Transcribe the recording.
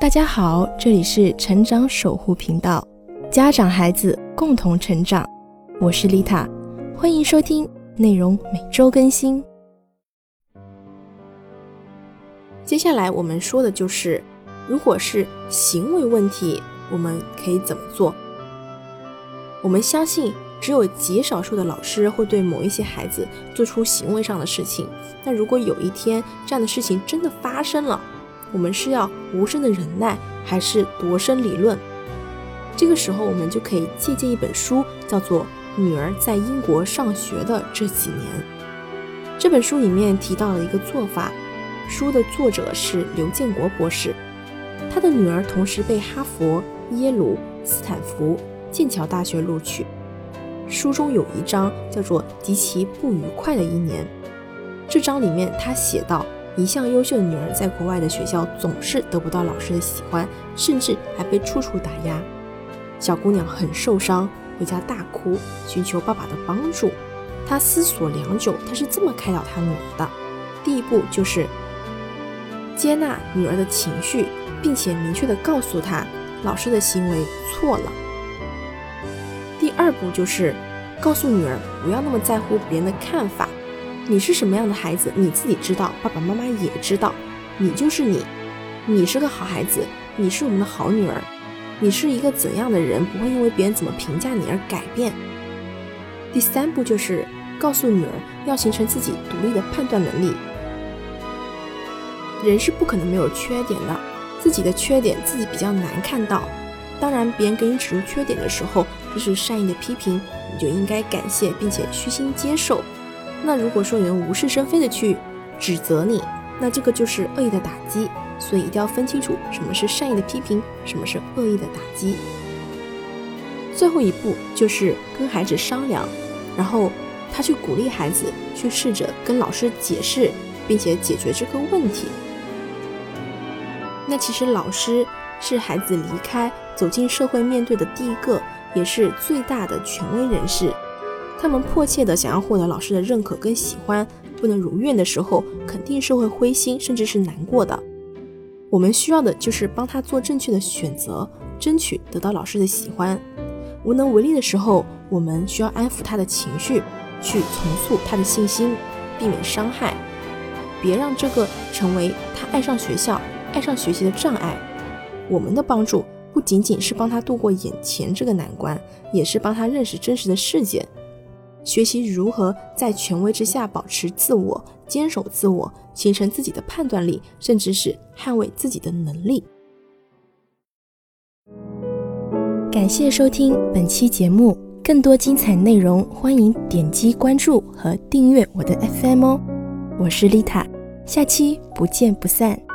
大家好，这里是成长守护频道，家长孩子共同成长，我是丽塔，欢迎收听，内容每周更新。接下来我们说的就是，如果是行为问题，我们可以怎么做？我们相信，只有极少数的老师会对某一些孩子做出行为上的事情。那如果有一天这样的事情真的发生了，我们是要无声的忍耐，还是夺声理论？这个时候，我们就可以借鉴一本书，叫做《女儿在英国上学的这几年》。这本书里面提到了一个做法，书的作者是刘建国博士，他的女儿同时被哈佛、耶鲁、斯坦福。剑桥大学录取。书中有一章叫做“极其不愉快的一年”。这章里面他写道：一向优秀的女儿在国外的学校总是得不到老师的喜欢，甚至还被处处打压。小姑娘很受伤，回家大哭，寻求爸爸的帮助。她思索良久，她是这么开导她女儿的：第一步就是接纳女儿的情绪，并且明确的告诉她，老师的行为错了。第二步就是告诉女儿不要那么在乎别人的看法，你是什么样的孩子你自己知道，爸爸妈妈也知道，你就是你，你是个好孩子，你是我们的好女儿，你是一个怎样的人不会因为别人怎么评价你而改变。第三步就是告诉女儿要形成自己独立的判断能力，人是不可能没有缺点的，自己的缺点自己比较难看到。当然，别人给你指出缺点的时候，这是善意的批评，你就应该感谢并且虚心接受。那如果说有人无事生非的去指责你，那这个就是恶意的打击。所以一定要分清楚什么是善意的批评，什么是恶意的打击。最后一步就是跟孩子商量，然后他去鼓励孩子去试着跟老师解释，并且解决这个问题。那其实老师是孩子离开。走进社会面对的第一个，也是最大的权威人士，他们迫切的想要获得老师的认可跟喜欢，不能如愿的时候，肯定是会灰心，甚至是难过的。我们需要的就是帮他做正确的选择，争取得到老师的喜欢。无能为力的时候，我们需要安抚他的情绪，去重塑他的信心，避免伤害，别让这个成为他爱上学校、爱上学习的障碍。我们的帮助。不仅仅是帮他度过眼前这个难关，也是帮他认识真实的世界，学习如何在权威之下保持自我、坚守自我，形成自己的判断力，甚至是捍卫自己的能力。感谢收听本期节目，更多精彩内容，欢迎点击关注和订阅我的 FM 哦。我是丽塔，下期不见不散。